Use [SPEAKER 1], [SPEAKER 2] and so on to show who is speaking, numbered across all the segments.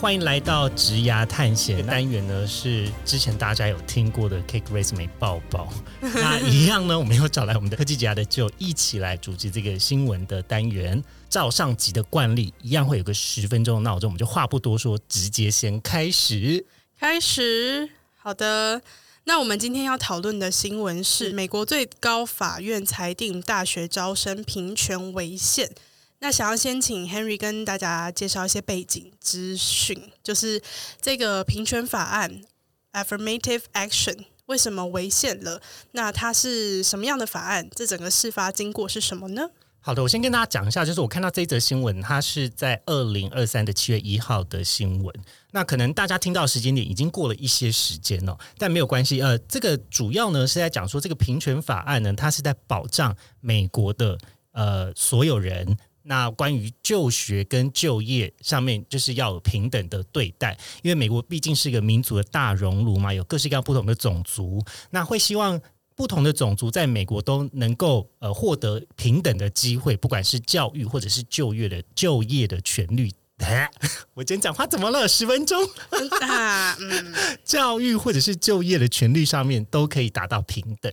[SPEAKER 1] 欢迎来到职涯探险单元呢，是之前大家有听过的 Cake Resume 抱抱。那一样呢，我们又找来我们的科技职涯的就一起来主持这个新闻的单元。照上集的惯例，一样会有个十分钟的闹钟，我们就话不多说，直接先开始。
[SPEAKER 2] 开始，好的。那我们今天要讨论的新闻是美国最高法院裁定大学招生平权违宪。那想要先请 Henry 跟大家介绍一些背景资讯，就是这个平权法案 （Affirmative Action） 为什么违宪了？那它是什么样的法案？这整个事发经过是什么呢？
[SPEAKER 1] 好的，我先跟大家讲一下，就是我看到这一则新闻，它是在二零二三的七月一号的新闻。那可能大家听到时间点已经过了一些时间了，但没有关系。呃，这个主要呢是在讲说，这个平权法案呢，它是在保障美国的呃所有人。那关于就学跟就业上面，就是要有平等的对待，因为美国毕竟是一个民族的大熔炉嘛，有各式各样不同的种族，那会希望不同的种族在美国都能够呃获得平等的机会，不管是教育或者是就业的就业的权利。我今天讲话怎么了？十分钟，嗯，教育或者是就业的权利上面都可以达到平等。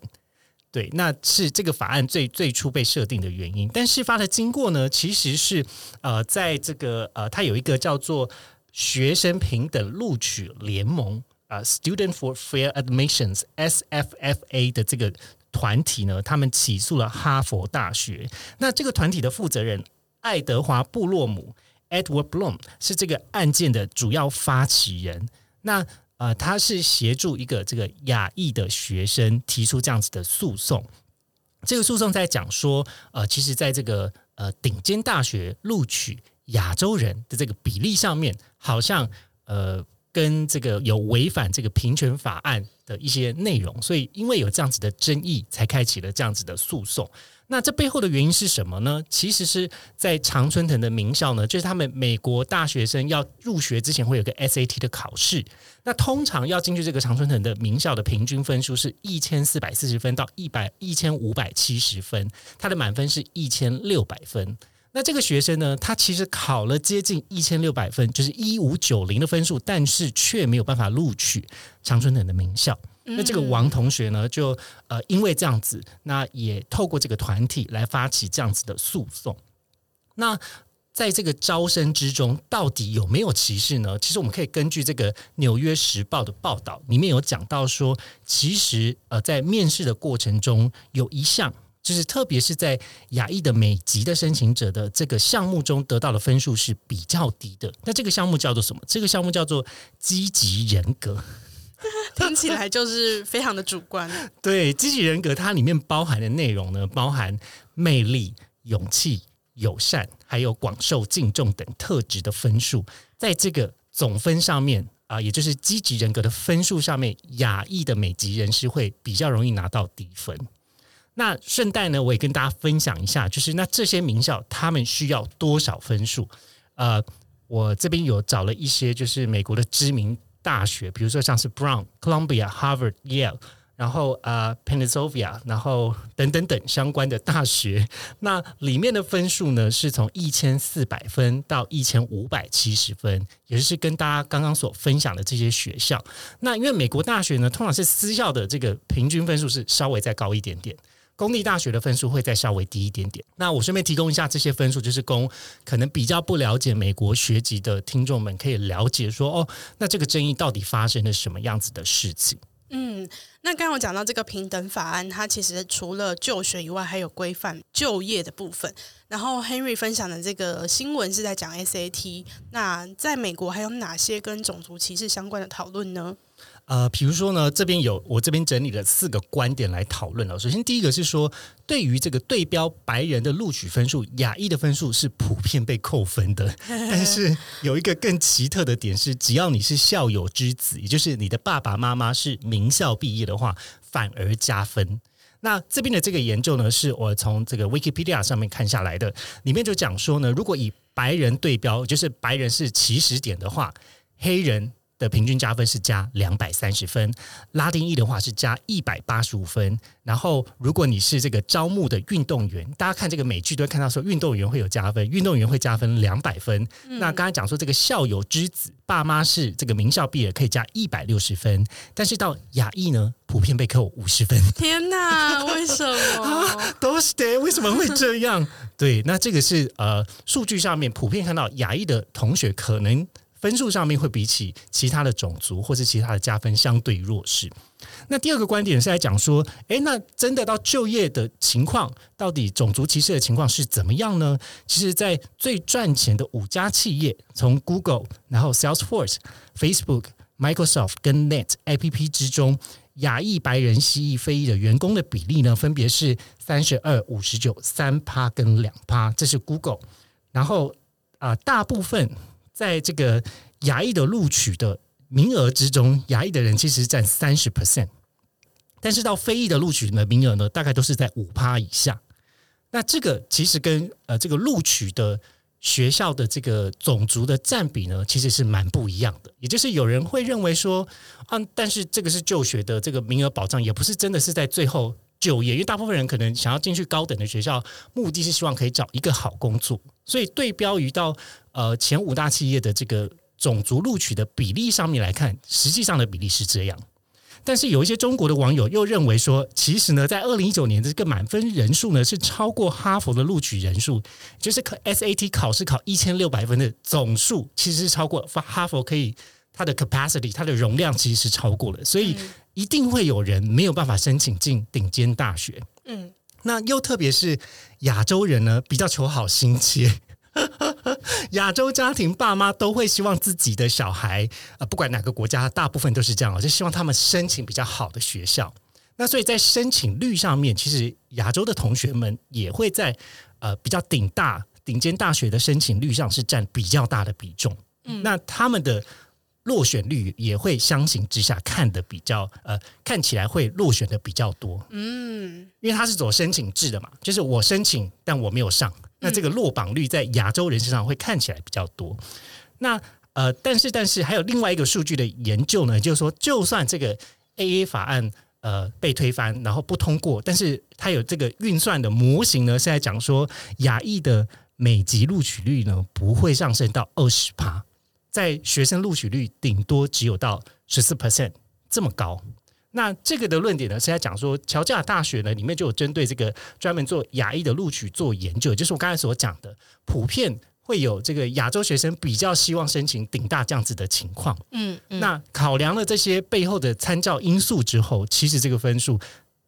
[SPEAKER 1] 对，那是这个法案最最初被设定的原因。但事发的经过呢，其实是呃，在这个呃，它有一个叫做学生平等录取联盟啊，Student for Fair Admissions（SFFA） 的这个团体呢，他们起诉了哈佛大学。那这个团体的负责人爱德华布洛姆 （Edward Bloom） 是这个案件的主要发起人。那呃，他是协助一个这个亚裔的学生提出这样子的诉讼。这个诉讼在讲说，呃，其实在这个呃顶尖大学录取亚洲人的这个比例上面，好像呃跟这个有违反这个平权法案的一些内容，所以因为有这样子的争议，才开启了这样子的诉讼。那这背后的原因是什么呢？其实是在常春藤的名校呢，就是他们美国大学生要入学之前会有个 SAT 的考试。那通常要进去这个常春藤的名校的平均分数是一千四百四十分到一百一千五百七十分，他的满分是一千六百分。那这个学生呢，他其实考了接近一千六百分，就是一五九零的分数，但是却没有办法录取常春藤的名校。那这个王同学呢，就呃，因为这样子，那也透过这个团体来发起这样子的诉讼。那在这个招生之中，到底有没有歧视呢？其实我们可以根据这个《纽约时报》的报道，里面有讲到说，其实呃，在面试的过程中，有一项就是特别是在亚裔的美籍的申请者的这个项目中得到的分数是比较低的。那这个项目叫做什么？这个项目叫做积极人格。
[SPEAKER 2] 听起来就是非常的主观。
[SPEAKER 1] 对，积极人格它里面包含的内容呢，包含魅力、勇气、友善，还有广受敬重等特质的分数，在这个总分上面啊，也就是积极人格的分数上面，亚裔的美籍人士会比较容易拿到低分。那顺带呢，我也跟大家分享一下，就是那这些名校他们需要多少分数？呃，我这边有找了一些，就是美国的知名。大学，比如说像是 Brown、Columbia、Harvard、Yale，然后呃 Pennsylvania，然后等等等相关的大学，那里面的分数呢，是从一千四百分到一千五百七十分，也就是跟大家刚刚所分享的这些学校。那因为美国大学呢，通常是私校的这个平均分数是稍微再高一点点。公立大学的分数会再稍微低一点点。那我顺便提供一下这些分数，就是供可能比较不了解美国学籍的听众们可以了解说，哦，那这个争议到底发生了什么样子的事情？
[SPEAKER 2] 嗯，那刚刚我讲到这个平等法案，它其实除了就学以外，还有规范就业的部分。然后 Henry 分享的这个新闻是在讲 SAT。那在美国还有哪些跟种族歧视相关的讨论呢？
[SPEAKER 1] 呃，比如说呢，这边有我这边整理了四个观点来讨论了。首先，第一个是说，对于这个对标白人的录取分数，亚裔的分数是普遍被扣分的。但是有一个更奇特的点是，只要你是校友之子，也就是你的爸爸妈妈是名校毕业的话，反而加分。那这边的这个研究呢，是我从这个 Wikipedia 上面看下来的，里面就讲说呢，如果以白人对标，就是白人是起始点的话，黑人。的平均加分是加两百三十分，拉丁裔的话是加一百八十五分。然后，如果你是这个招募的运动员，大家看这个美剧都会看到说，运动员会有加分，运动员会加分两百分。那刚才讲说，这个校友之子，爸妈是这个名校毕业，可以加一百六十分。但是到亚裔呢，普遍被扣五十分。
[SPEAKER 2] 天哪，为什么？
[SPEAKER 1] 都是的，为什么会这样？对，那这个是呃，数据上面普遍看到亚裔的同学可能。分数上面会比起其他的种族或是其他的加分相对弱势。那第二个观点是来讲说，诶，那真的到就业的情况，到底种族歧视的情况是怎么样呢？其实，在最赚钱的五家企业，从 Google、然后 Salesforce、Facebook、Microsoft 跟 Net APP 之中，亚裔、白人、西裔、非裔的员工的比例呢，分别是三十二、五十九、三趴跟两趴，这是 Google。然后啊，大部分。在这个牙医的录取的名额之中，牙医的人其实占三十 percent，但是到非裔的录取的名额呢，大概都是在五趴以下。那这个其实跟呃这个录取的学校的这个种族的占比呢，其实是蛮不一样的。也就是有人会认为说，啊，但是这个是就学的这个名额保障，也不是真的是在最后就业，因为大部分人可能想要进去高等的学校，目的是希望可以找一个好工作。所以对标于到呃前五大企业的这个种族录取的比例上面来看，实际上的比例是这样。但是有一些中国的网友又认为说，其实呢，在二零一九年的这个满分人数呢，是超过哈佛的录取人数，就是考 SAT 考试考一千六百分的总数，其实是超过哈佛可以它的 capacity 它的容量其实是超过了，所以一定会有人没有办法申请进顶尖大学。嗯。那又特别是亚洲人呢，比较求好心切。亚洲家庭爸妈都会希望自己的小孩，呃，不管哪个国家，大部分都是这样，就希望他们申请比较好的学校。那所以在申请率上面，其实亚洲的同学们也会在呃比较顶大顶尖大学的申请率上是占比较大的比重。嗯，那他们的。落选率也会相形之下看的比较呃，看起来会落选的比较多。嗯，因为他是走申请制的嘛，就是我申请但我没有上，那这个落榜率在亚洲人身上会看起来比较多。那呃，但是但是还有另外一个数据的研究呢，就是说，就算这个 AA 法案呃被推翻，然后不通过，但是它有这个运算的模型呢，是在讲说亚裔的每级录取率呢不会上升到二十趴。在学生录取率顶多只有到十四 percent 这么高，那这个的论点呢是在讲说，乔治亚大学呢里面就有针对这个专门做亚裔的录取做研究，就是我刚才所讲的，普遍会有这个亚洲学生比较希望申请顶大这样子的情况。嗯，那考量了这些背后的参照因素之后，其实这个分数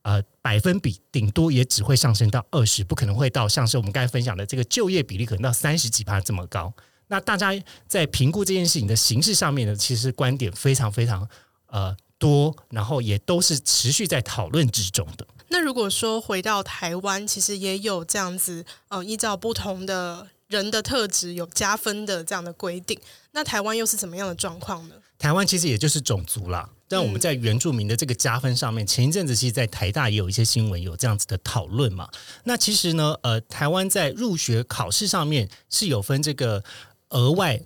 [SPEAKER 1] 呃百分比顶多也只会上升到二十，不可能会到像是我们刚才分享的这个就业比例可能到三十几趴这么高。那大家在评估这件事情的形式上面呢，其实观点非常非常呃多，然后也都是持续在讨论之中的。
[SPEAKER 2] 那如果说回到台湾，其实也有这样子，呃，依照不同的人的特质有加分的这样的规定。那台湾又是怎么样的状况呢？
[SPEAKER 1] 台湾其实也就是种族啦，但我们在原住民的这个加分上面，前一阵子其实，在台大也有一些新闻有这样子的讨论嘛。那其实呢，呃，台湾在入学考试上面是有分这个。额外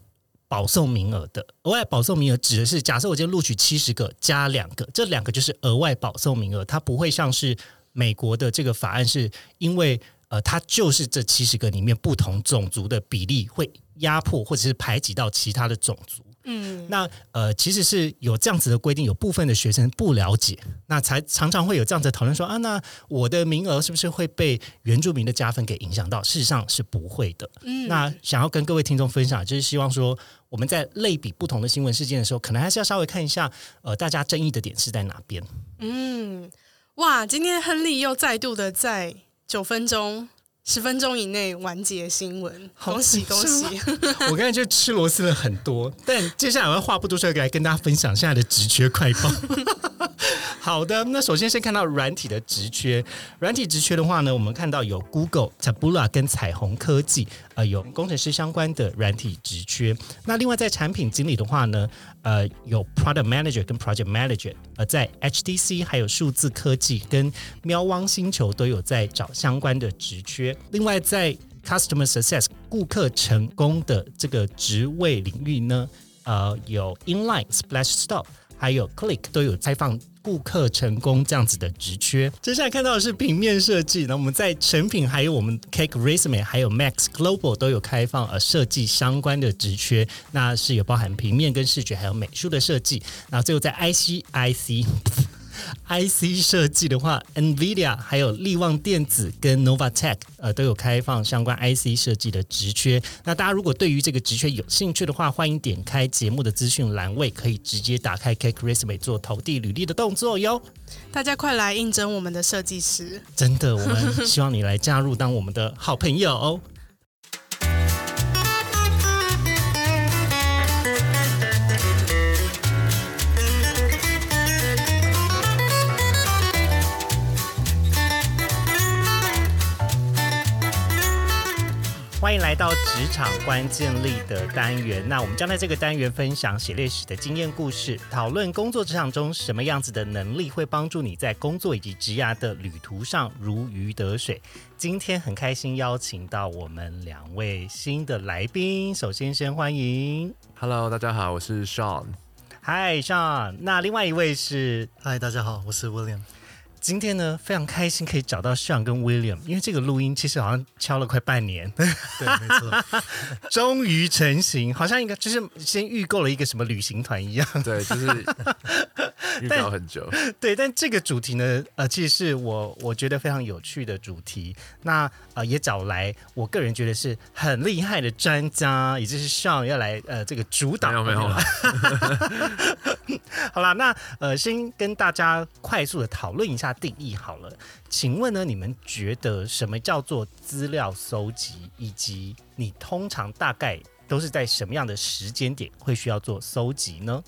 [SPEAKER 1] 保送名额的额外保送名额指的是，假设我今天录取七十个加两个，这两个就是额外保送名额，它不会像是美国的这个法案，是因为呃，它就是这七十个里面不同种族的比例会压迫或者是排挤到其他的种族。嗯，那呃，其实是有这样子的规定，有部分的学生不了解，那才常常会有这样子讨论说啊，那我的名额是不是会被原住民的加分给影响到？事实上是不会的。嗯，那想要跟各位听众分享，就是希望说我们在类比不同的新闻事件的时候，可能还是要稍微看一下，呃，大家争议的点是在哪边。
[SPEAKER 2] 嗯，哇，今天亨利又再度的在九分钟。十分钟以内完结新闻，恭喜恭喜！
[SPEAKER 1] 我刚才就吃螺丝了很多，但接下来我要话不多说，来跟大家分享现在的职缺快报。好的，那首先先看到软体的职缺，软体职缺的话呢，我们看到有 Google、Taboola 跟彩虹科技，呃，有工程师相关的软体职缺。那另外在产品经理的话呢，呃，有 Product Manager 跟 Project Manager，呃，在 HTC 还有数字科技跟喵汪星球都有在找相关的职缺。另外在 Customer Success 顾客成功的这个职位领域呢，呃，有 Inline、Splash Stop 还有 Click 都有开放顾客成功这样子的职缺。接下来看到的是平面设计，那我们在成品还有我们 Cake Resume 还有 Max Global 都有开放呃设计相关的职缺，那是有包含平面跟视觉还有美术的设计。那最后在 IC IC。IC 设计的话，NVIDIA 还有力旺电子跟 Novatech 呃都有开放相关 IC 设计的职缺。那大家如果对于这个职缺有兴趣的话，欢迎点开节目的资讯栏位，可以直接打开 Cake Resume 做投递履历的动作哟。
[SPEAKER 2] 大家快来应征我们的设计师。
[SPEAKER 1] 真的，我们希望你来加入当我们的好朋友哦。欢迎来到职场关键力的单元。那我们将在这个单元分享写历史的经验故事，讨论工作职场中什么样子的能力会帮助你在工作以及职涯的旅途上如鱼得水。今天很开心邀请到我们两位新的来宾，首先先欢迎
[SPEAKER 3] Hello，大家好，我是
[SPEAKER 1] Sean，Hi Sean 那另外一位是
[SPEAKER 4] ，Hi，，大家好，我是 William。
[SPEAKER 1] 今天呢非常开心可以找到 Sean 跟 William，因为这个录音其实好像敲了快半年。
[SPEAKER 4] 对，没错，
[SPEAKER 1] 终于成型，好像一个就是先预购了一个什么旅行团一样。
[SPEAKER 3] 对，就是 预告很久。
[SPEAKER 1] 对，但这个主题呢，呃，其实是我我觉得非常有趣的主题。那呃，也找来我个人觉得是很厉害的专家，也就是 Sean 要来呃这个主导。
[SPEAKER 3] 没有没有。
[SPEAKER 1] 好啦，那呃，先跟大家快速的讨论一下定义好了。请问呢，你们觉得什么叫做资料搜集，以及你通常大概都是在什么样的时间点会需要做搜集呢？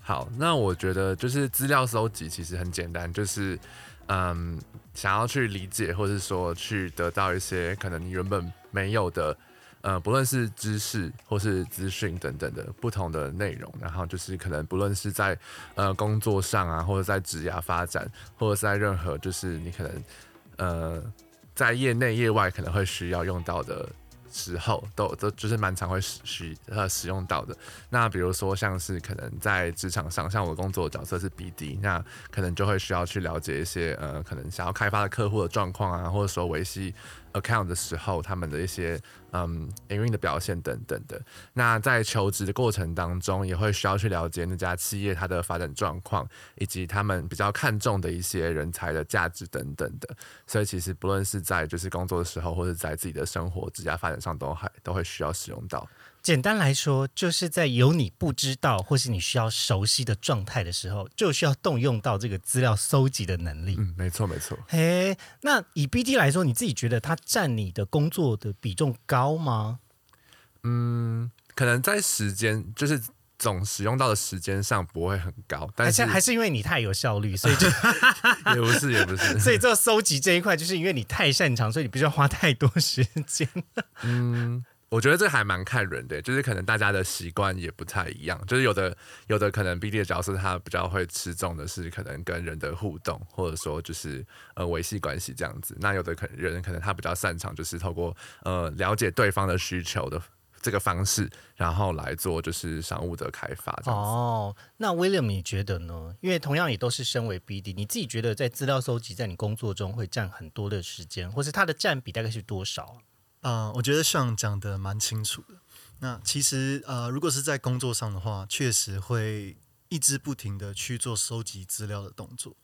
[SPEAKER 3] 好，那我觉得就是资料搜集其实很简单，就是嗯，想要去理解，或是说去得到一些可能你原本没有的。呃，不论是知识或是资讯等等的不同的内容，然后就是可能不论是在呃工作上啊，或者在职涯发展，或者在任何就是你可能呃在业内业外可能会需要用到的时候，都都就是蛮常会使使呃使用到的。那比如说像是可能在职场上，像我工作的角色是 BD，那可能就会需要去了解一些呃可能想要开发的客户的状况啊，或者说维系 account 的时候他们的一些。嗯，营运的表现等等的。那在求职的过程当中，也会需要去了解那家企业它的发展状况，以及他们比较看重的一些人才的价值等等的。所以，其实不论是在就是工作的时候，或者在自己的生活、职业发展上，都还都会需要使用到。
[SPEAKER 1] 简单来说，就是在有你不知道或是你需要熟悉的状态的时候，就需要动用到这个资料搜集的能力。
[SPEAKER 3] 嗯，没错，没错。
[SPEAKER 1] 嘿，那以 BD 来说，你自己觉得它占你的工作的比重高吗？
[SPEAKER 3] 嗯，可能在时间就是总使用到的时间上不会很高，但是
[SPEAKER 1] 还是因为你太有效率，所以就
[SPEAKER 3] 也不是也不是，
[SPEAKER 1] 所以做搜集这一块，就是因为你太擅长，所以你不需要花太多时间。
[SPEAKER 3] 嗯。我觉得这还蛮看人的，就是可能大家的习惯也不太一样，就是有的有的可能 B D 的角色他比较会吃重的是可能跟人的互动，或者说就是呃维系关系这样子。那有的可能人可能他比较擅长就是透过呃了解对方的需求的这个方式，然后来做就是商务的开发。
[SPEAKER 1] 哦，那 William 你觉得呢？因为同样也都是身为 B D，你自己觉得在资料搜集在你工作中会占很多的时间，或是它的占比大概是多少？
[SPEAKER 4] 啊，我觉得像讲的蛮清楚的。那其实呃，如果是在工作上的话，确实会一直不停的去做收集资料的动作。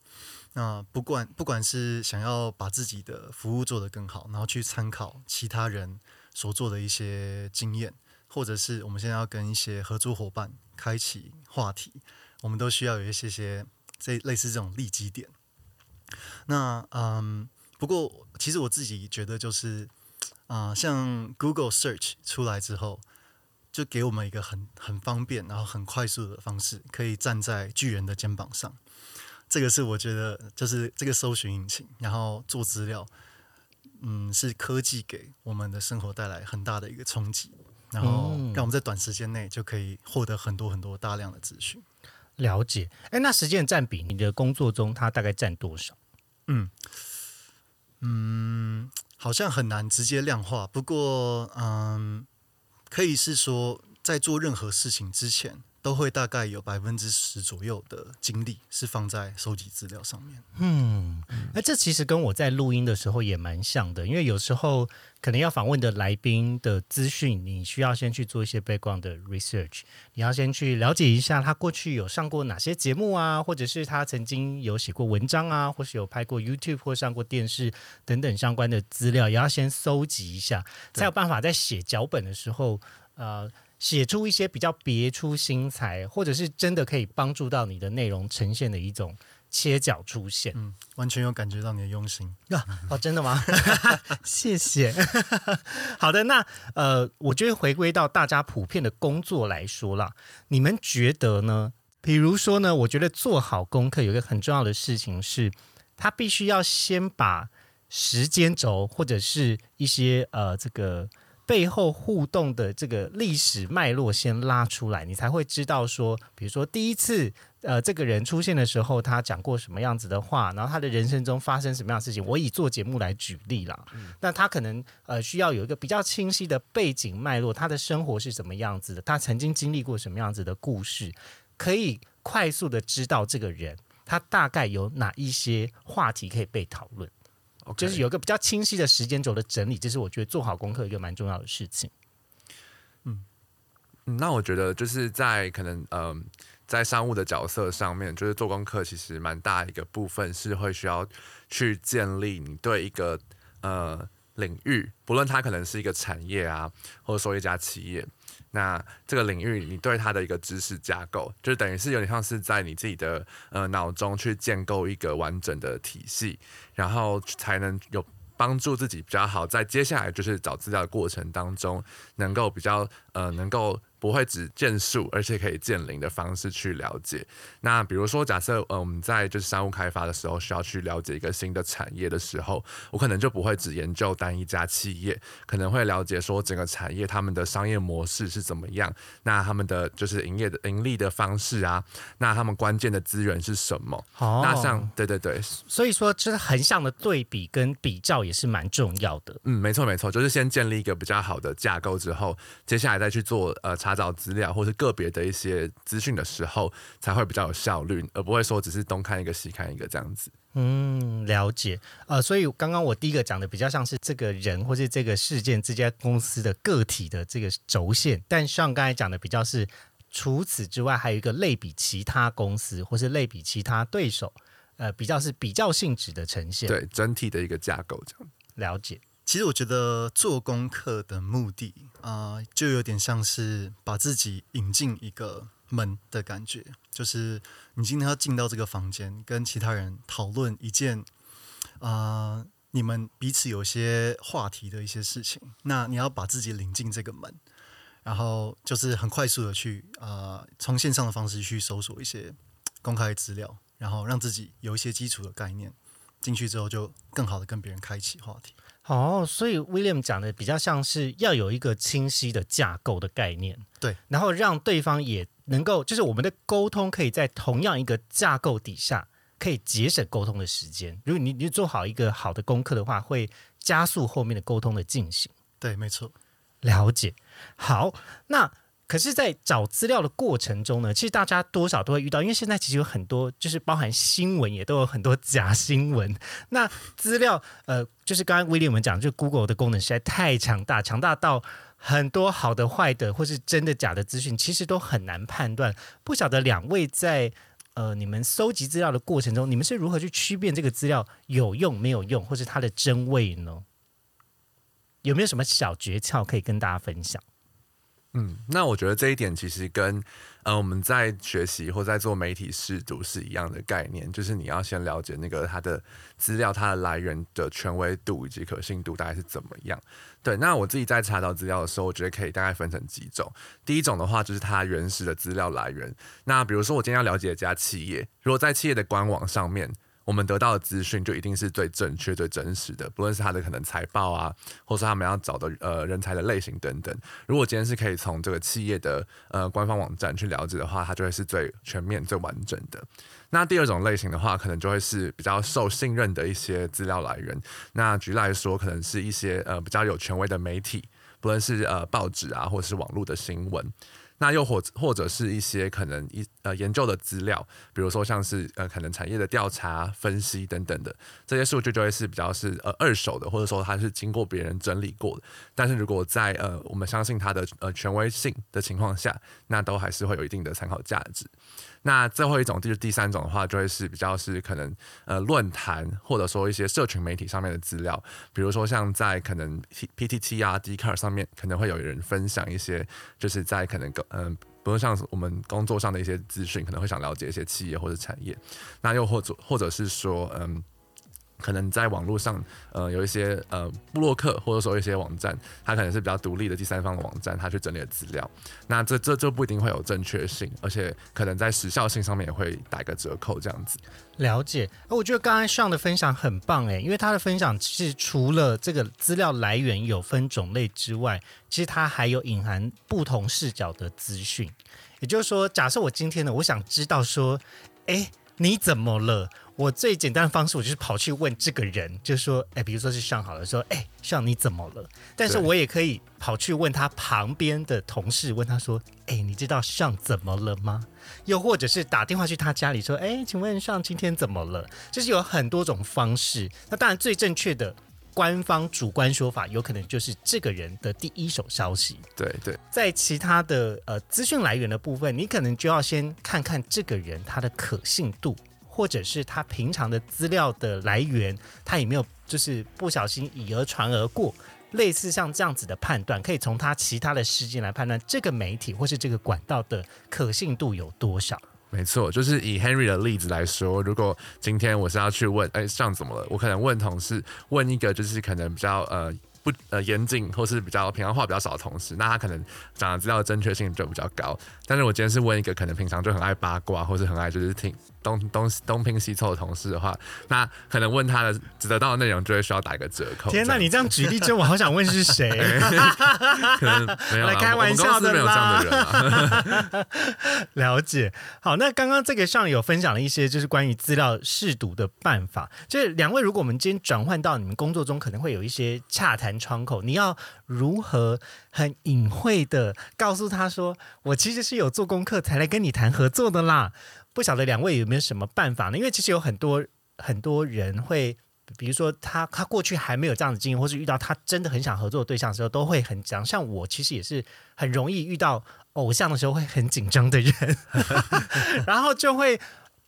[SPEAKER 4] 那不管不管是想要把自己的服务做得更好，然后去参考其他人所做的一些经验，或者是我们现在要跟一些合作伙伴开启话题，我们都需要有一些些这类似这种利基点。那嗯。不过其实我自己觉得就是啊、像 Google Search 出来之后，就给我们一个很很方便，然后很快速的方式，可以站在巨人的肩膀上。这个是我觉得就是这个搜寻引擎，然后做资料，嗯，是科技给我们的生活带来很大的一个冲击，然后
[SPEAKER 1] 嗯
[SPEAKER 4] 让我们在短时间内就可以获得很多很多大量的资讯。
[SPEAKER 1] 了解。哎，那时间占比，你的工作中它大概占多少？
[SPEAKER 4] 好像很难直接量化，不过嗯，可以是说在做任何事情之前，都会大概有百分之十左右的精力是放在收集资料上面。
[SPEAKER 1] 嗯，那这其实跟我在录音的时候也蛮像的，因为有时候可能要访问的来宾的资讯，你需要先去做一些 background 的 research，你要先去了解一下他过去有上过哪些节目啊，或者是他曾经有写过文章啊，或是有拍过 YouTube 或上过电视等等相关的资料，也要先搜集一下，才有办法在写脚本的时候，呃。写出一些比较别出心裁，或者是真的可以帮助到你的内容呈现的一种切角出现。
[SPEAKER 4] 嗯，完全有感觉到你的用心。
[SPEAKER 1] 啊，哦，真的吗？谢谢。好的，那呃，我觉得回归到大家普遍的工作来说啦，你们觉得呢？比如说呢，我觉得做好功课有一个很重要的事情是，他必须要先把时间轴或者是一些呃这个背后互动的这个历史脉络先拉出来，你才会知道说，比如说第一次呃这个人出现的时候，他讲过什么样子的话，然后他的人生中发生什么样的事情。我以做节目来举例啦，那他可能呃需要有一个比较清晰的背景脉络，他的生活是什么样子的，他曾经经历过什么样子的故事，可以快速的知道这个人他大概有哪一些话题可以被讨论。就是有一个比较清晰的时间轴的整理，这是我觉得做好功课一个蛮重要的事情。
[SPEAKER 3] 嗯那我觉得就是在可能嗯、在商务的角色上面，就是做功课其实蛮大一个部分是会需要去建立你对一个呃领域，不论它可能是一个产业啊，或者说一家企业，那这个领域你对它的一个知识架构，就是等于是有点像是在你自己的呃脑中去建构一个完整的体系，然后才能有。帮助自己比较好，在接下来就是找资料的过程当中，能够比较呃，能够不会只见树，而且可以见林的方式去了解。那比如说，假设呃我们在就是商务开发的时候，需要去了解一个新的产业的时候，我可能就不会只研究单一家企业，可能会了解说整个产业他们的商业模式是怎么样，那他们的就是营业的盈利的方式啊，那他们关键的资源是什么？
[SPEAKER 1] 哦
[SPEAKER 3] 那像对对对，
[SPEAKER 1] 所以说，就是横向的对比跟比较也是蛮重要的。
[SPEAKER 3] 嗯，没错没错，就是先建立一个比较好的架构之后，接下来再去做呃查找资料或是个别的一些资讯的时候，才会比较有效率，而不会说只是东看一个西看一个这样子。
[SPEAKER 1] 嗯，了解。呃，所以刚刚我第一个讲的比较像是这个人或是这个事件这家公司的个体的这个轴线，但像刚才讲的比较是除此之外，还有一个类比其他公司或是类比其他对手，呃，比较是比较性质的呈现。，
[SPEAKER 3] 对整体的一个架构这样。
[SPEAKER 1] 了解。
[SPEAKER 4] 其实我觉得做功课的目的啊、就有点像是把自己引进一个门的感觉，就是你今天要进到这个房间，跟其他人讨论一件啊、你们彼此有些话题的一些事情，那你要把自己领进这个门，然后就是很快速的去啊、从线上的方式去搜索一些公开资料，然后让自己有一些基础的概念。进去之后，就更好的跟别人开启话题。
[SPEAKER 1] 哦，所以 William 讲的比较像是要有一个清晰的架构的概念，
[SPEAKER 4] 对，
[SPEAKER 1] 然后让对方也能够，就是我们的沟通可以在同样一个架构底下，可以节省沟通的时间。如果你你做好一个好的功课的话，会加速后面的沟通的进行。
[SPEAKER 4] 对，没错。
[SPEAKER 1] 了解，好，那可是，在找资料的过程中呢，其实大家多少都会遇到，因为现在其实有很多，就是包含新闻也都有很多假新闻。那资料，呃，就是刚刚威廉我们讲，就 Google 的功能实在太强大，强大到很多好的、坏的，或是真的假的资讯，其实都很难判断。不晓得两位在呃你们搜集资料的过程中，你们是如何去区辨这个资料有用没有用，或是它的真伪呢？有没有什么小诀窍可以跟大家分享？
[SPEAKER 3] 嗯，那我觉得这一点其实跟呃我们在学习或在做媒体试读是一样的概念，就是你要先了解那个它的资料、它的来源的权威度以及可信度大概是怎么样。对，那我自己在查找资料的时候，我觉得可以大概分成几种。第一种的话，就是它原始的资料来源。那比如说我今天要了解一家企业，如果在企业的官网上面。我们得到的资讯就一定是最正确、最真实的，不论是他的可能财报啊，或是他们要找的呃人才的类型等等。如果今天是可以从这个企业的呃官方网站去了解的话，它就会是最全面、最完整的。那第二种类型的话，可能就会是比较受信任的一些资料来源。那举例来说，可能是一些呃比较有权威的媒体，不论是呃报纸啊，或是网络的新闻。那又或或者是一些可能一呃研究的资料，比如说像是呃可能产业的调查分析等等的这些数据就会是比较是呃二手的，或者说它是经过别人整理过的。但是如果在呃我们相信它的呃权威性的情况下，那都还是会有一定的参考价值。那最后一种就是第三种的话，就会是比较是可能呃论坛或者说一些社群媒体上面的资料，比如说像在可能 P P T T 啊 D c a r 上面，可能会有人分享一些，就是在可能嗯，比如像我们工作上的一些资讯，可能会想了解一些企业或者产业，那又或者或者是说嗯。可能在网络上，呃，有一些呃布洛克或者说一些网站，它可能是比较独立的第三方的网站，它去整理的资料，那这这就不一定会有正确性，而且可能在时效性上面也会打一个折扣，这样子。
[SPEAKER 1] 了解，我觉得刚才上的分享很棒诶，因为他的分享是除了这个资料来源有分种类之外，其实它还有隐含不同视角的资讯。也就是说，假设我今天呢，我想知道说，哎，你怎么了？我最简单的方式，我就是跑去问这个人，就说，哎，比如说是上好了，说，哎，上你怎么了？但是我也可以跑去问他旁边的同事，问他说，哎，你知道上怎么了吗？又或者是打电话去他家里说，哎，请问上今天怎么了？就是有很多种方式。那当然最正确的官方主观说法，有可能就是这个人的第一手消息。
[SPEAKER 3] 对对，
[SPEAKER 1] 在其他的呃资讯来源的部分，你可能就要先看看这个人他的可信度。或者是他平常的资料的来源，他有没有就是不小心以讹传讹过？类似像这样子的判断，可以从他其他的事件来判断这个媒体或是这个管道的可信度有多少。
[SPEAKER 3] 没错，就是以 Henry 的例子来说，如果今天我是要去问，哎，上怎么了？我可能问同事，问一个就是可能比较呃。不呃严谨或是比较平常话比较少的同事，那他可能讲的资料的正确性就比较高。但是我今天是问一个可能平常就很爱八卦或是很爱就是听东东东拼西凑的同事的话，那可能问他的得到的内容就会需要打一个折扣。
[SPEAKER 1] 天哪，你这样举例，真我好想问是谁？
[SPEAKER 3] 可能没有
[SPEAKER 1] 来开玩笑的
[SPEAKER 3] 啦。
[SPEAKER 1] 了解。好，那刚刚这个上有分享了一些就是关于资料试读的办法。就是两位，如果我们今天转换到你们工作中，可能会有一些洽谈。窗口，你要如何很隐晦的告诉他说，我其实是有做功课才来跟你谈合作的啦？不晓得两位有没有什么办法呢？因为其实有很多很多人会，比如说他他过去还没有这样的经验，或是遇到他真的很想合作的对象的时候，都会很讲。像我其实也是很容易遇到偶像的时候会很紧张的人，然后就会。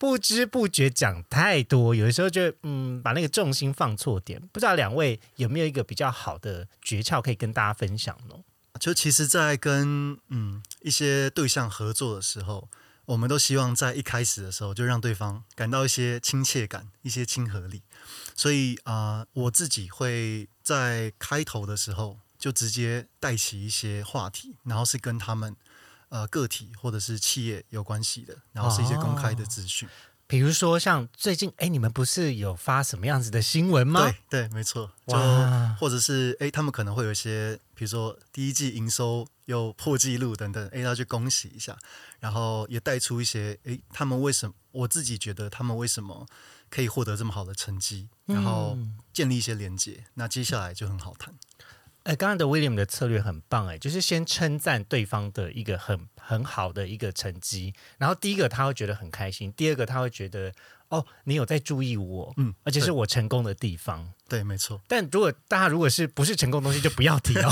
[SPEAKER 1] 不知不觉讲太多，有的时候就嗯，把那个重心放错点。不知道两位有没有一个比较好的诀窍可以跟大家分享呢？
[SPEAKER 4] 就其实，在跟嗯一些对象合作的时候，我们都希望在一开始的时候就让对方感到一些亲切感、一些亲和力。所以啊，我自己会在开头的时候就直接带起一些话题，然后是跟他们。呃，个体或者是企业有关系的，然后是一些公开的资讯，
[SPEAKER 1] 比如说像最近，哎，你们不是有发什么样子的新闻吗？
[SPEAKER 4] 对对，没错。就或者是哎，他们可能会有一些，比如说第一季营收又破纪录等等，哎，要去恭喜一下，然后也带出一些，哎，他们为什么？我自己觉得他们为什么可以获得这么好的成绩，然后建立一些连接，那接下来就很好谈。
[SPEAKER 1] 哎，刚刚的 William 的策略很棒，哎，就是先称赞对方的一个很很好的一个成绩，然后第一个他会觉得很开心，第二个他会觉得哦，你有在注意我，
[SPEAKER 4] 嗯
[SPEAKER 1] 而且是我成功的地方。
[SPEAKER 4] 对，没错。
[SPEAKER 1] 但如果大家如果是不是成功的东西，就不要提哦。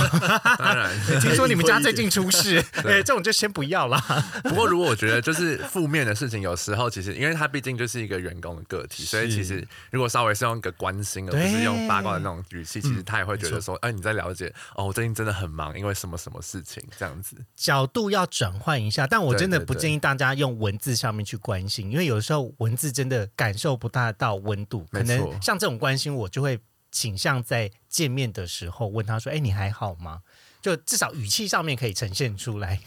[SPEAKER 3] 当然，
[SPEAKER 1] 听说你们家最近出事，哎，这种就先不要啦。
[SPEAKER 3] 不过，如果我觉得就是负面的事情，有时候其实因为他毕竟就是一个员工的个体，所以其实如果稍微是用一个关心，而不是用八卦的那种语气，其实他也会觉得说，哎，你在了解哦，我最近真的很忙，因为什么什么事情这样子。
[SPEAKER 1] 角度要转换一下，但我真的不建议大家用文字上面去关心，因为有的时候文字真的感受不大到温度。可能像这种关心，我就会倾向在见面的时候问他说：“哎，你还好吗？”就至少语气上面可以呈现出来，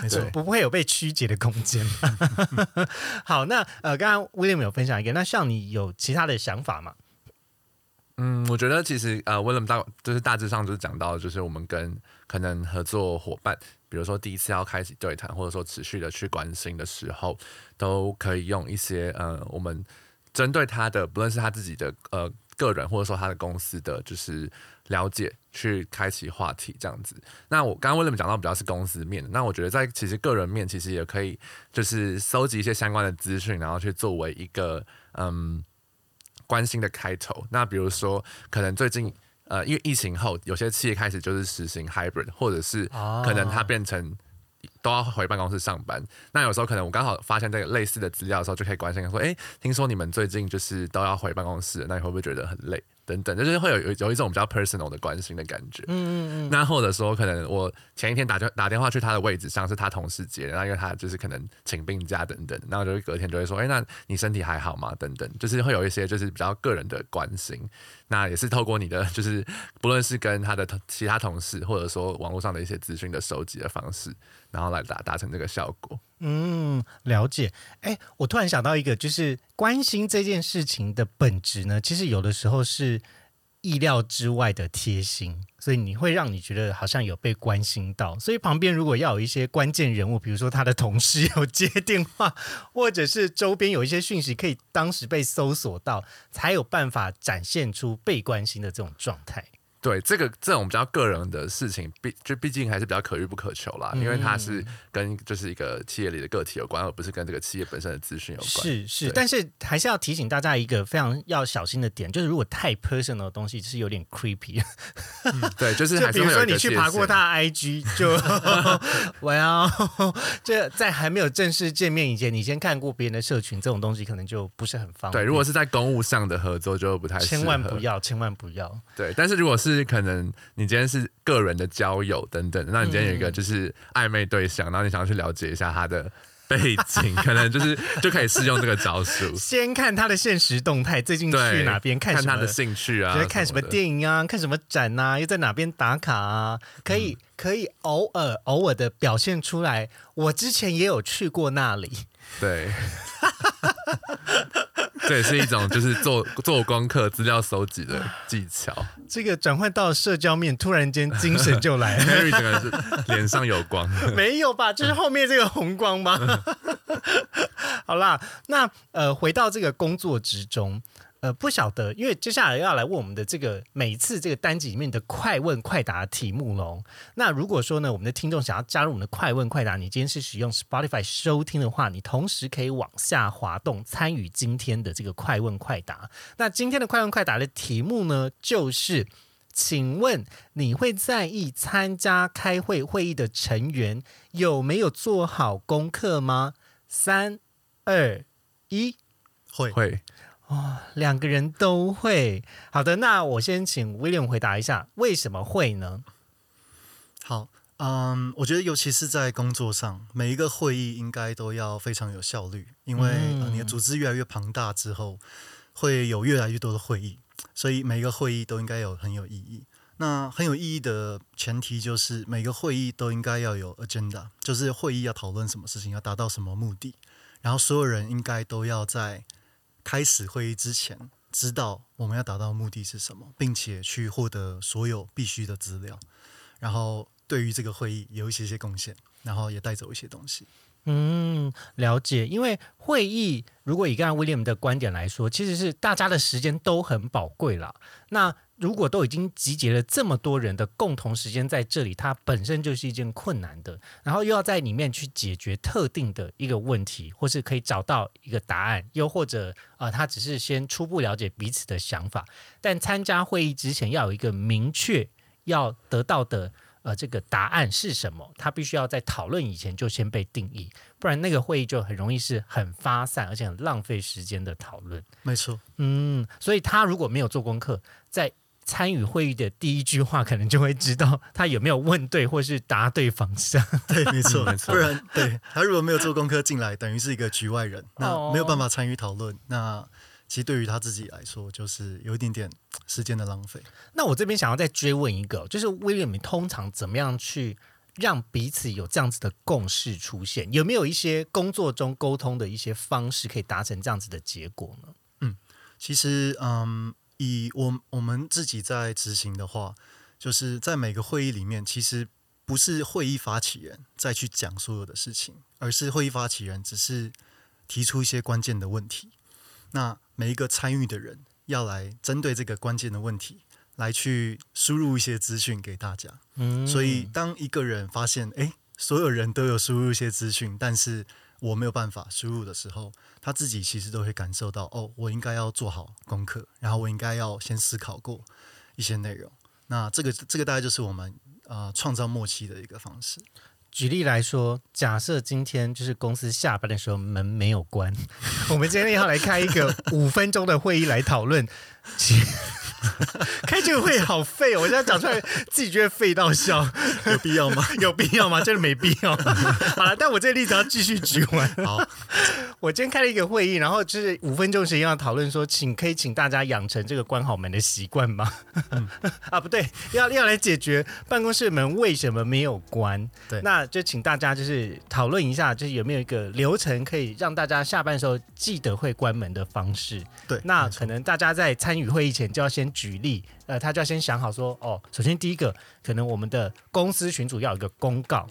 [SPEAKER 4] 没错，
[SPEAKER 1] 不会有被曲解的空间。好，那呃，刚刚 William 有分享一个，那像你有其他的想法吗？
[SPEAKER 3] 嗯，我觉得其实呃，William 大就是大致上就是讲到，就是我们跟可能合作伙伴，比如说第一次要开始对谈，或者说持续的去关心的时候，都可以用一些呃，我们针对他的，不论是他自己的呃个人，或者说他的公司的，就是了解去开启话题这样子。那我刚刚 William 讲到比较是公司面的，那我觉得在其实个人面其实也可以就是搜集一些相关的资讯，然后去作为一个嗯。关心的开头。那比如说，可能最近呃，因为疫情后，有些企业开始就是实行 hybrid，或者是
[SPEAKER 1] 哦
[SPEAKER 3] 可能它变成都要回办公室上班。那有时候可能我刚好发现这个类似的资料的时候，就可以关心说，哎，听说你们最近就是都要回办公室，那你会不会觉得很累？等等，就是会有有有一种比较 personal 的关心的感觉。
[SPEAKER 1] 嗯嗯嗯，
[SPEAKER 3] 那或者说，可能我前一天打电打电话去他的位置上，是他同事接然后因为他就是可能请病假等等，然后就会隔天就会说，哎、那你身体还好吗？等等，就是会有一些就是比较个人的关心。那也是透过你的，就是不论是跟他的同其他同事，或者说网络上的一些资讯的收集的方式，然后来达达成这个效果。
[SPEAKER 1] 嗯，了解。哎，我突然想到一个，就是关心这件事情的本质呢，其实有的时候是意料之外的贴心，所以你会让你觉得好像有被关心到。所以旁边如果要有一些关键人物，比如说他的同事有接电话，或者是周边有一些讯息可以当时被搜索到，才有办法展现出被关心的这种状态。
[SPEAKER 3] 对这个这种比较个人的事情，毕就毕竟还是比较可遇不可求啦，因为它是跟就是一个企业里的个体有关，而不是跟这个企业本身的资讯有关。
[SPEAKER 1] 是是，但是还是要提醒大家一个非常要小心的点，就是如果太 personal 的东西是有点 creepy。
[SPEAKER 3] 对，就是
[SPEAKER 1] 比如说你去爬过他的 IG，就 我要 这在还没有正式见面以前，你先看过别人的社群，这种东西可能就不是很方便。
[SPEAKER 3] 对，如果是在公务上的合作就不太
[SPEAKER 1] 千万不。要，千万不要。
[SPEAKER 3] 对，但是如果是可能你今天是个人的交友等等，那你今天有一个
[SPEAKER 1] 嗯
[SPEAKER 3] 就是暧昧对象，然后你想要去了解一下他的背景，可能就是 就可以试用这个招数。
[SPEAKER 1] 先看他的现实动态，最近去，哪边什么
[SPEAKER 3] 看他的兴趣啊，
[SPEAKER 1] 就是看什么。电影啊，看什么展啊，又在哪边打卡啊，可以、可以偶尔偶尔的表现出来。我之前也有去过那里，
[SPEAKER 3] 对，这也是一种就是做 做功课、资料搜集的技巧。
[SPEAKER 1] 这个转换到社交面，突然间精神就来了。
[SPEAKER 3] Harry 整个是脸上有光。
[SPEAKER 1] 没有吧？就是后面这个红光吗。好啦，那呃，回到这个工作之中，呃，不晓得，因为接下来要来问我们的这个每次这个单集里面的快问快答题目喽。那如果说呢，我们的听众想要加入我们的快问快答，你今天是使用 Spotify 收听的话，你同时可以往下滑动参与今天的这个快问快答。那今天的快问快答的题目呢，就是。请问你会在意参加开会会议的成员有没有做好功课吗？三、二、一，
[SPEAKER 4] 会
[SPEAKER 3] 会，
[SPEAKER 1] 两个人都会。好的，那我先请 William 回答一下，为什么会呢？
[SPEAKER 4] 好，嗯，我觉得尤其是在工作上，每一个会议应该都要非常有效率，因为、呃、你的组织越来越庞大之后，会有越来越多的会议，所以每一个会议都应该有很有意义。那很有意义的前提就是每个会议都应该要有 agenda，就是会议要讨论什么事情，要达到什么目的，然后所有人应该都要在开始会议之前知道我们要达到目的是什么，并且去获得所有必须的资料。然后对于这个会议有一些些贡献，然后也带走一些东西。
[SPEAKER 1] 嗯，了解。因为会议，如果以刚刚 William 的观点来说，其实是大家的时间都很宝贵啦。那如果都已经集结了这么多人的共同时间在这里，它本身就是一件困难的，然后又要在里面去解决特定的一个问题，或是可以找到一个答案，又或者啊，他只是先初步了解彼此的想法，但参加会议之前要有一个明确要得到的。呃，这个答案是什么？他必须要在讨论以前就先被定义，不然那个会议就很容易是很发散，而且很浪费时间的讨论。
[SPEAKER 4] 没错，
[SPEAKER 1] 嗯，所以他如果没有做功课，在参与会议的第一句话，可能就会知道他有没有问对或是答对方向。
[SPEAKER 4] 对，没错，
[SPEAKER 3] 没错
[SPEAKER 4] 不然对他如果没有做功课进来，等于是一个局外人，那没有办法参与讨论。那其实对于他自己来说，就是有一点点时间的浪费。
[SPEAKER 1] 那我这边想要再追问一个，就是威廉，你通常怎么样去让彼此有这样子的共识出现？有没有一些工作中沟通的一些方式可以达成这样子的结果呢？
[SPEAKER 4] 嗯其实，嗯，以我我们自己在执行的话，就是在每个会议里面，其实不是会议发起人再去讲所有的事情，而是会议发起人只是提出一些关键的问题。那每一个参与的人要来针对这个关键的问题来去输入一些资讯给大家。
[SPEAKER 1] 嗯
[SPEAKER 4] 所以，当一个人发现，哎，所有人都有输入一些资讯，但是我没有办法输入的时候，他自己其实都会感受到，哦，我应该要做好功课，然后我应该要先思考过一些内容。那这个这个大概就是我们呃创造默契的一个方式。
[SPEAKER 1] 举例来说，假设今天就是公司下班的时候门没有关，我们今天要来开一个五分钟的会议来讨论。其 开这个会好废哦！我现在讲出来，自己觉得废到笑，
[SPEAKER 4] 有必要吗？
[SPEAKER 1] 有必要吗？真的没必要。好了，但我这个例子要继续举完。
[SPEAKER 4] 好，
[SPEAKER 1] 我今天开了一个会议，然后就是五分钟时间要讨论说，请可以请大家养成这个关好门的习惯吗？啊，不对，要要来解决办公室门为什么没有关。
[SPEAKER 4] 对
[SPEAKER 1] 那就请大家就是讨论一下，就是有没有一个流程可以让大家下班的时候记得会关门的方式。
[SPEAKER 4] 对，
[SPEAKER 1] 那可能大家在参与会议前就要先举例，呃，他就要先想好说，哦，首先第一个，可能我们的公司群主要有一个公告；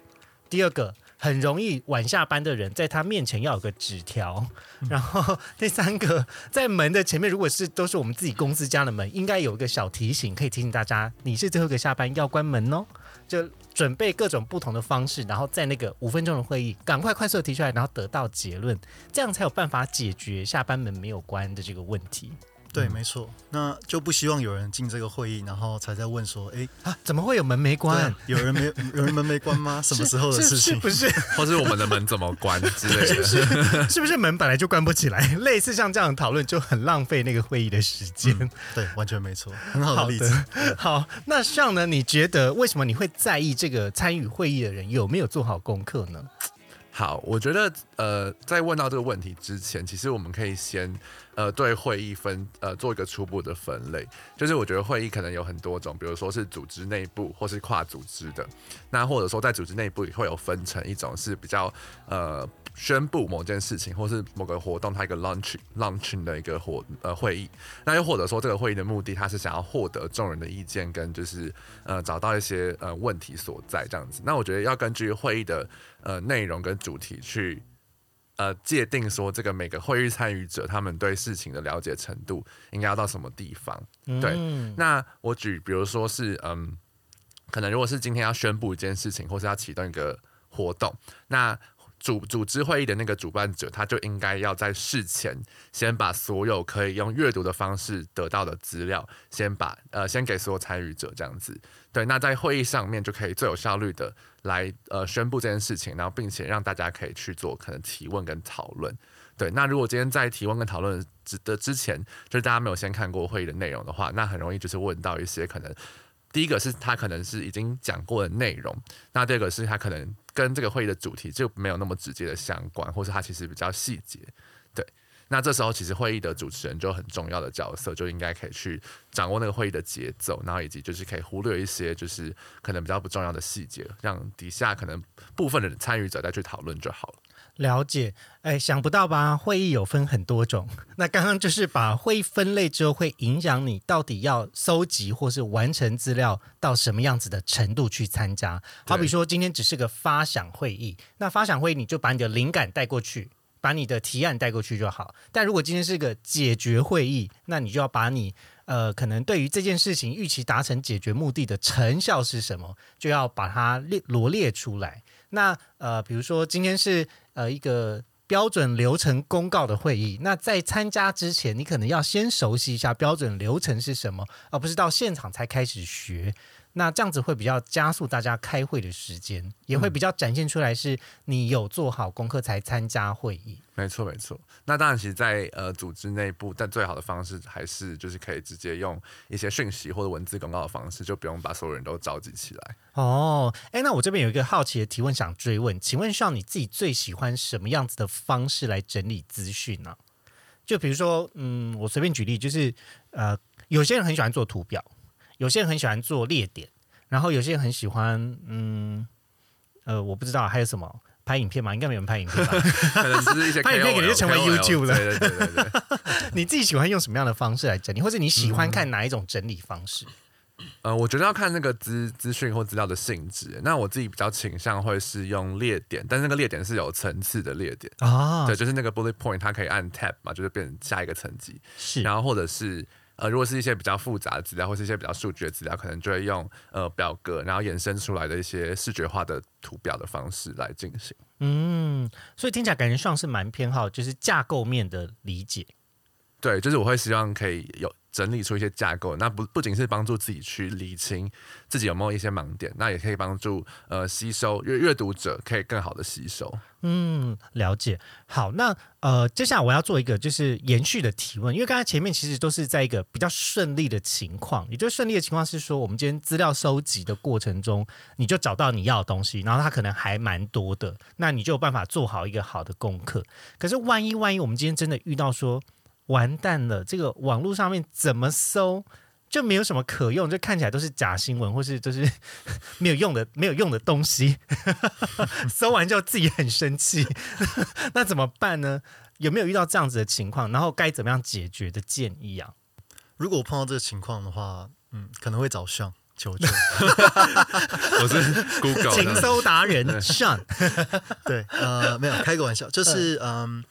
[SPEAKER 1] 第二个，很容易晚下班的人在他面前要有个纸条；然后第三个，在门的前面，如果是都是我们自己公司家的门，应该有一个小提醒，可以提醒大家，你是最后一个下班要关门哦。就准备各种不同的方式，然后在那个五分钟的会议，赶快快速的提出来，然后得到结论，这样才有办法解决下班门没有关的这个问题。
[SPEAKER 4] 对，没错。那就不希望有人进这个会议，然后才在问说，诶，
[SPEAKER 1] 啊，怎么会有门没关
[SPEAKER 4] 啊？有人没有人门没关吗？什么时候的事情？
[SPEAKER 1] 是是不是？
[SPEAKER 3] 或是我们的门怎么关之类的。
[SPEAKER 1] 是不是门本来就关不起来？类似像这样的讨论就很浪费那个会议的时间。
[SPEAKER 4] 对，完全没错，很好
[SPEAKER 1] 好
[SPEAKER 4] 的例子。
[SPEAKER 1] 的，好，那像呢？你觉得为什么你会在意这个参与会议的人有没有做好功课呢？
[SPEAKER 3] 好，我觉得呃，在问到这个问题之前，其实我们可以先呃对会议分呃做一个初步的分类。就是我觉得会议可能有很多种，比如说是组织内部或是跨组织的，那或者说在组织内部也会有分成一种是比较呃宣布某件事情或是某个活动它一个 launch launching 的一个活呃会议，那又或者说这个会议的目的它是想要获得众人的意见跟就是呃找到一些呃问题所在这样子。那我觉得要根据会议的呃内容跟主题去呃界定说这个每个会议参与者他们对事情的了解程度应该要到什么地方。对
[SPEAKER 1] 嗯
[SPEAKER 3] 那我举比如说是嗯，可能如果是今天要宣布一件事情，或是要启动一个活动，那组组织会议的那个主办者，他就应该要在事前先把所有可以用阅读的方式得到的资料，先把呃先给所有参与者这样子。对，那在会议上面就可以最有效率的来呃宣布这件事情，然后并且让大家可以去做可能提问跟讨论。对，那如果今天在提问跟讨论之的之前，就是大家没有先看过会议的内容的话，那很容易就是问到一些可能。第一个是他可能是已经讲过的内容，那第二个是他可能跟这个会议的主题就没有那么直接的相关，或是他其实比较细节。对，那这时候其实会议的主持人就很重要的角色，就应该可以去掌握那个会议的节奏，然后以及就是可以忽略一些就是可能比较不重要的细节，让底下可能部分的参与者再去讨论就好了。
[SPEAKER 1] 了解，哎，想不到吧？会议有分很多种。那刚刚就是把会议分类之后，会影响你到底要搜集或是完成资料到什么样子的程度去参加。好比说，今天只是个发想会议，那发想会议你就把你的灵感带过去，把你的提案带过去就好。但如果今天是个解决会议，那你就要把你呃，可能对于这件事情预期达成解决目的的成效是什么，就要把它列罗列出来。那呃，比如说今天是呃一个标准流程公告的会议，那在参加之前，你可能要先熟悉一下标准流程是什么，而不是到现场才开始学。那这样子会比较加速大家开会的时间，也会比较展现出来是你有做好功课才参加会议。
[SPEAKER 3] 没错，没错。那当然，其实，在呃组织内部，但最好的方式还是就是可以直接用一些讯息或者文字公告的方式，就不用把所有人都召集起来。
[SPEAKER 1] 哦，哎，那我这边有一个好奇的提问想追问，请问上你自己最喜欢什么样子的方式来整理资讯呢？就比如说，嗯，我随便举例，就是呃，有些人很喜欢做图表。有些人很喜欢做列点，然后有些人很喜欢，嗯，呃，我不知道还有什么拍影片嘛？应该没有人拍影片吧？
[SPEAKER 3] 可能是一些
[SPEAKER 1] 拍影片，可能就成为 YouTube 了。
[SPEAKER 3] 对对对对对。
[SPEAKER 1] 你自己喜欢用什么样的方式来整理，或者你喜欢看哪一种整理方式？
[SPEAKER 3] 呃，我觉得要看那个资资讯或资料的性质。那我自己比较倾向会是用列点，但那个列点是有层次的列点啊。对，就是那个 bullet point，它可以按 tab 嘛，就是变成下一个层级。
[SPEAKER 1] 是，
[SPEAKER 3] 然后或者是。呃，如果是一些比较复杂的资料，或是一些比较数据的资料，可能就会用呃表格，然后衍生出来的一些视觉化的图表的方式来进行。
[SPEAKER 1] 嗯，所以听起来感觉上是蛮偏好就是架构面的理解。
[SPEAKER 3] 对，就是我会希望可以有。整理出一些架构，那不不仅是帮助自己去理清自己有没有一些盲点，那也可以帮助呃吸收阅阅读者可以更好的吸收。
[SPEAKER 1] 嗯，了解。好，那呃接下来我要做一个就是延续的提问，因为刚才前面其实都是在一个比较顺利的情况，也就是顺利的情况是说，我们今天资料收集的过程中，你就找到你要的东西，然后它可能还蛮多的，那你就有办法做好一个好的功课。可是万一万一我们今天真的遇到说。完蛋了！这个网络上面怎么搜就没有什么可用，就看起来都是假新闻，或是就是 没有用的、没有用的东西。搜完就自己很生气，那怎么办呢？有没有遇到这样子的情况？然后该怎么样解决的建议啊？
[SPEAKER 4] 如果碰到这个情况的话，嗯，可能会找上求救。
[SPEAKER 3] 我是 Google
[SPEAKER 1] 情搜达人上。
[SPEAKER 4] 对，呃，没有开个玩笑，就是嗯，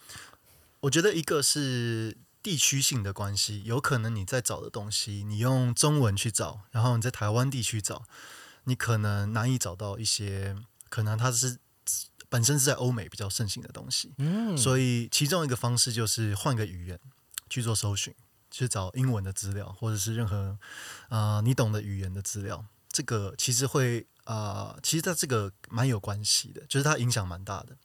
[SPEAKER 4] 我觉得一个是。地区性的关系，有可能你在找的东西，你用中文去找，然后你在台湾地区找，你可能难以找到一些可能它是本身是在欧美比较盛行的东西。嗯，所以其中一个方式就是换个语言去做搜寻，去找英文的资料，或者是任何啊你懂的语言的资料。这个其实会啊，其实它这个蛮有关系的，就是它影响蛮大的。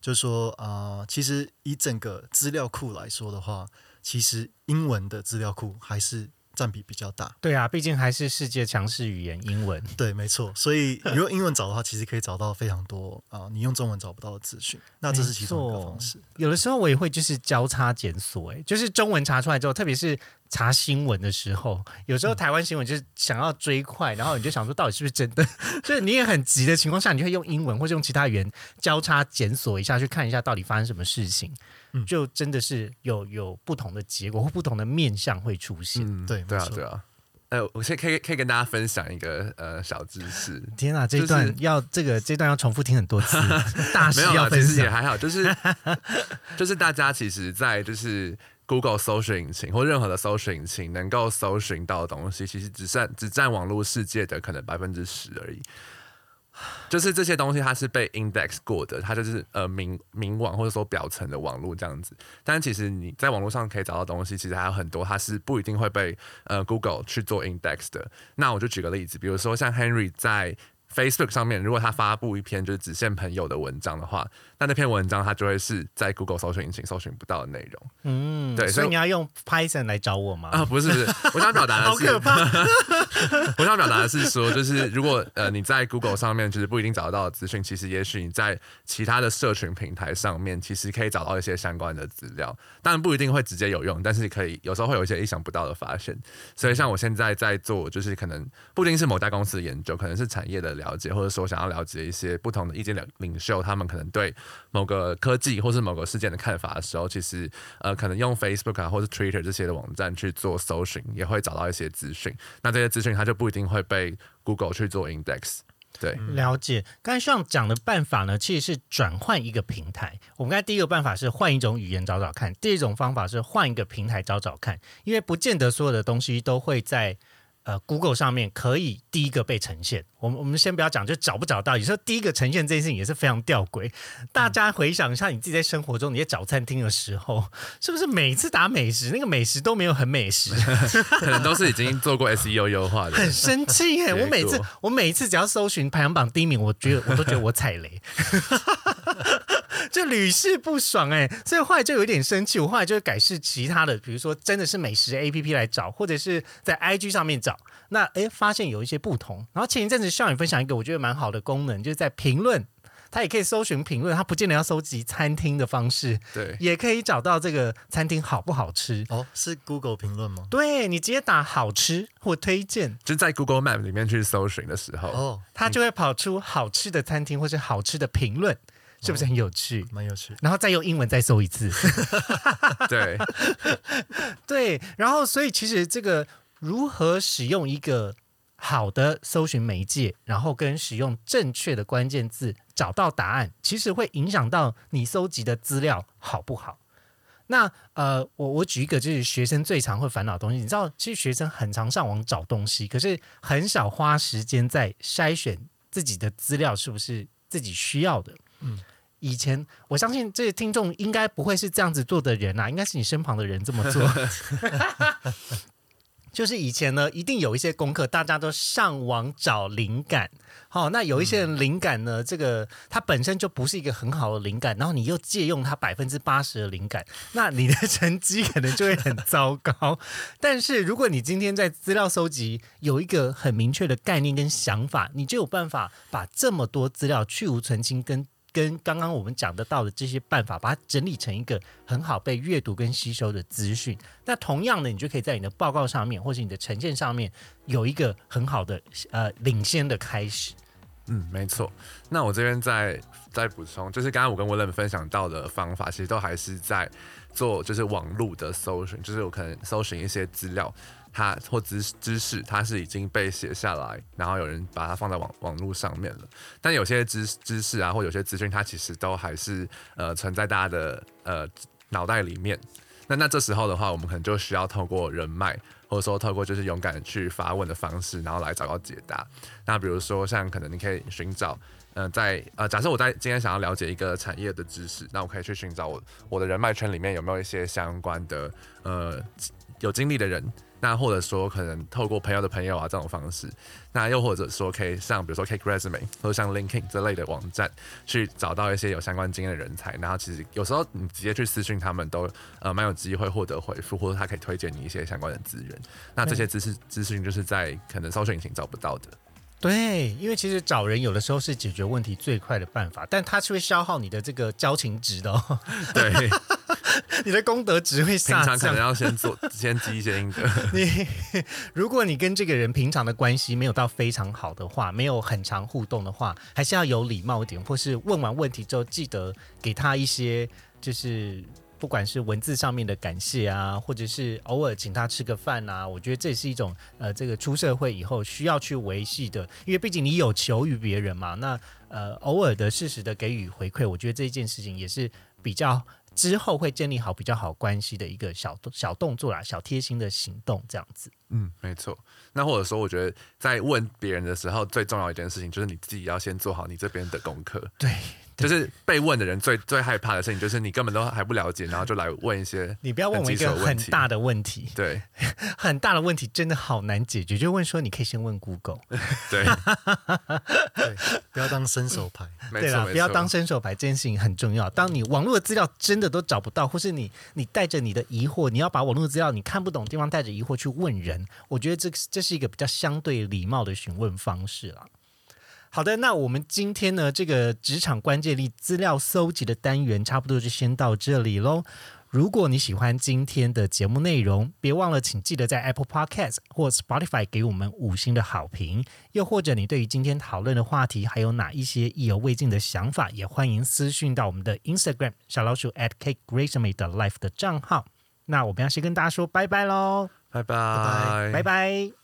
[SPEAKER 4] 就是说啊，其实以整个资料库来说的话。其实英文的资料库还是占比比较大。
[SPEAKER 1] 对啊，毕竟还是世界强势语言英文。
[SPEAKER 4] 对，没错。所以如果英文找的话，其实可以找到非常多啊，你用中文找不到的资讯。那这是其中一个方式。
[SPEAKER 1] 有的时候我也会就是交叉检索，哎，就是中文查出来之后，特别是。查新闻的时候，有时候台湾新闻就是想要追快，然后你就想说到底是不是真的，所以你也很急的情况下，你会用英文或者用其他语言交叉检索一下，去看一下到底发生什么事情，就真的是有有不同的结果或不同的面相会出现。
[SPEAKER 4] 对，
[SPEAKER 3] 对啊，对啊。呃，我先可以可以跟大家分享一个呃小知识。
[SPEAKER 1] 天啊，这一段要这个这段要重复听很多次，大事要分享
[SPEAKER 3] 也还好，就是 就是大家其实，在就是。Google 搜索引擎或任何的搜索引擎能够搜寻到的东西，其实只占只占网络世界的可能百分之十而已。就是这些东西它是被 index 过的，它就是呃明明网或者说表层的网络这样子。但其实你在网络上可以找到东西，其实还有很多，它是不一定会被呃 Google 去做 index 的。那我就举个例子，比如说像 Henry 在 Facebook 上面，如果他发布一篇就是只限朋友的文章的话。那那篇文章它就会是在 Google 搜索引擎搜寻不到的内容。嗯，对，
[SPEAKER 1] 所以你要用 Python 来找我吗？
[SPEAKER 3] 啊，不是，不是，我想表达的是，我想表达的是说，就是如果呃你在 Google 上面就是不一定找得到的资讯，其实也许你在其他的社群平台上面，其实可以找到一些相关的资料。当然不一定会直接有用，但是可以有时候会有一些意想不到的发现。所以像我现在在做，就是可能不一定是某家公司的研究，可能是产业的了了解，或者说想要了解一些不同的意见领领袖，他们可能对。某个科技或是某个事件的看法的时候，其实呃，可能用 Facebook 啊或者 Twitter 这些的网站去做搜寻，也会找到一些资讯。那这些资讯它就不一定会被 Google 去做 index。对，
[SPEAKER 1] 了解。刚才上讲的办法呢，其实是转换一个平台。我们刚才第一个办法是换一种语言找找看，第二种方法是换一个平台找找看，因为不见得所有的东西都会在。呃，Google 上面可以第一个被呈现。我们我们先不要讲，就找不找到。有时候第一个呈现这件事情也是非常吊诡。大家回想一下，你自己在生活中你在找餐厅的时候，是不是每次打美食，那个美食都没有很美食？
[SPEAKER 3] 可能都是已经做过 SEO 优化的。
[SPEAKER 1] 很生气耶！我每次我每一次只要搜寻排行榜第一名，我觉得我都觉得我踩雷。就屡试不爽哎，所以后来就有点生气。我后来就改试其他的，比如说真的是美食 A P P 来找，或者是在 I G 上面找。那哎，发现有一些不同。然后前一阵子向你分享一个我觉得蛮好的功能，就是在评论，它也可以搜寻评论，它不见得要搜集餐厅的方式，
[SPEAKER 3] 对，
[SPEAKER 1] 也可以找到这个餐厅好不好吃。
[SPEAKER 4] 哦，是 Google 评论吗？
[SPEAKER 1] 对你直接打好吃或推荐，
[SPEAKER 3] 就在 Google Map 里面去搜寻的时候，哦，
[SPEAKER 1] 它就会跑出好吃的餐厅或是好吃的评论。是不是很有趣？
[SPEAKER 4] 蛮有趣。
[SPEAKER 1] 然后再用英文再搜一次。
[SPEAKER 3] 对
[SPEAKER 1] 对，然后所以其实这个如何使用一个好的搜寻媒介，然后跟使用正确的关键字找到答案，其实会影响到你搜集的资料好不好。那呃，我我举一个就是学生最常会烦恼的东西，你知道，其实学生很常上网找东西，可是很少花时间在筛选自己的资料是不是自己需要的。嗯。以前我相信这些听众应该不会是这样子做的人啊，应该是你身旁的人这么做。就是以前呢，一定有一些功课，大家都上网找灵感。好，那有一些人灵感呢，这个它本身就不是一个很好的灵感，然后你又借用它百分之八十的灵感，那你的成绩可能就会很糟糕。但是如果你今天在资料搜集有一个很明确的概念跟想法，你就有办法把这么多资料去无存清跟。跟刚刚我们讲得到的这些办法，把它整理成一个很好被阅读跟吸收的资讯。那同样的，你就可以在你的报告上面，或是你的呈现上面，有一个很好的呃领先的开始。
[SPEAKER 3] 嗯，没错。那我这边再再补充，就是刚刚我跟威廉分享到的方法，其实都还是在做就是网络的搜寻，就是我可能搜寻一些资料。它或知知识，它是已经被写下来，然后有人把它放在网网络上面了。但有些知知识啊，或有些资讯，它其实都还是呃存在大家的呃脑袋里面。那那这时候的话，我们可能就需要透过人脉，或者说透过就是勇敢去发问的方式，然后来找到解答。那比如说像可能你可以寻找，嗯，在呃假设我在今天想要了解一个产业的知识，那我可以去寻找我我的人脉圈里面有没有一些相关的呃有经历的人。那或者说可能透过朋友的朋友啊这种方式，那又或者说可以像比如说 Cake Resume 或者像 LinkedIn 这类的网站去找到一些有相关经验的人才，然后其实有时候你直接去私讯他们都呃蛮有机会获得回复，或者他可以推荐你一些相关的资源。那这些知识资讯就是在可能搜索引擎找不到的。
[SPEAKER 1] 对，因为其实找人有的时候是解决问题最快的办法，但它是会消耗你的这个交情值的。哦。
[SPEAKER 3] 对，
[SPEAKER 1] 你的功德值会下
[SPEAKER 3] 降。平常可能要先做，先积一些阴德。
[SPEAKER 1] 你如果你跟这个人平常的关系没有到非常好的话，没有很长互动的话，还是要有礼貌一点，或是问完问题之后记得给他一些就是。不管是文字上面的感谢啊，或者是偶尔请他吃个饭啊，我觉得这是一种呃，这个出社会以后需要去维系的，因为毕竟你有求于别人嘛。那呃，偶尔的适时的给予回馈，我觉得这一件事情也是比较之后会建立好比较好关系的一个小小动作啦，小贴心的行动这样子。
[SPEAKER 3] 嗯，没错。那或者说，我觉得在问别人的时候，最重要一件事情就是你自己要先做好你这边的功课。
[SPEAKER 1] 对。
[SPEAKER 3] 就是被问的人最最害怕的事情，就是你根本都还不了解，然后就来问一些
[SPEAKER 1] 你不要问我一个很大的问题，
[SPEAKER 3] 对，
[SPEAKER 1] 很大的问题真的好难解决。就问说，你可以先问 Google，
[SPEAKER 3] 对，
[SPEAKER 4] 对，不要当伸手牌，
[SPEAKER 3] 对
[SPEAKER 1] 了，不要当伸手牌，这件事情很重要。当你网络的资料真的都找不到，或是你你带着你的疑惑，你要把网络资料你看不懂的地方带着疑惑去问人，我觉得这这是一个比较相对礼貌的询问方式了。好的，那我们今天呢，这个职场关键力资料搜集的单元差不多就先到这里喽。如果你喜欢今天的节目内容，别忘了，请记得在 Apple Podcast 或 Spotify 给我们五星的好评。又或者你对于今天讨论的话题还有哪一些意犹未尽的想法，也欢迎私讯到我们的 Instagram 小老鼠 at Cake Graceme 的 Life 的账号。那我们要先跟大家说拜拜喽，
[SPEAKER 3] 拜拜，
[SPEAKER 1] 拜拜。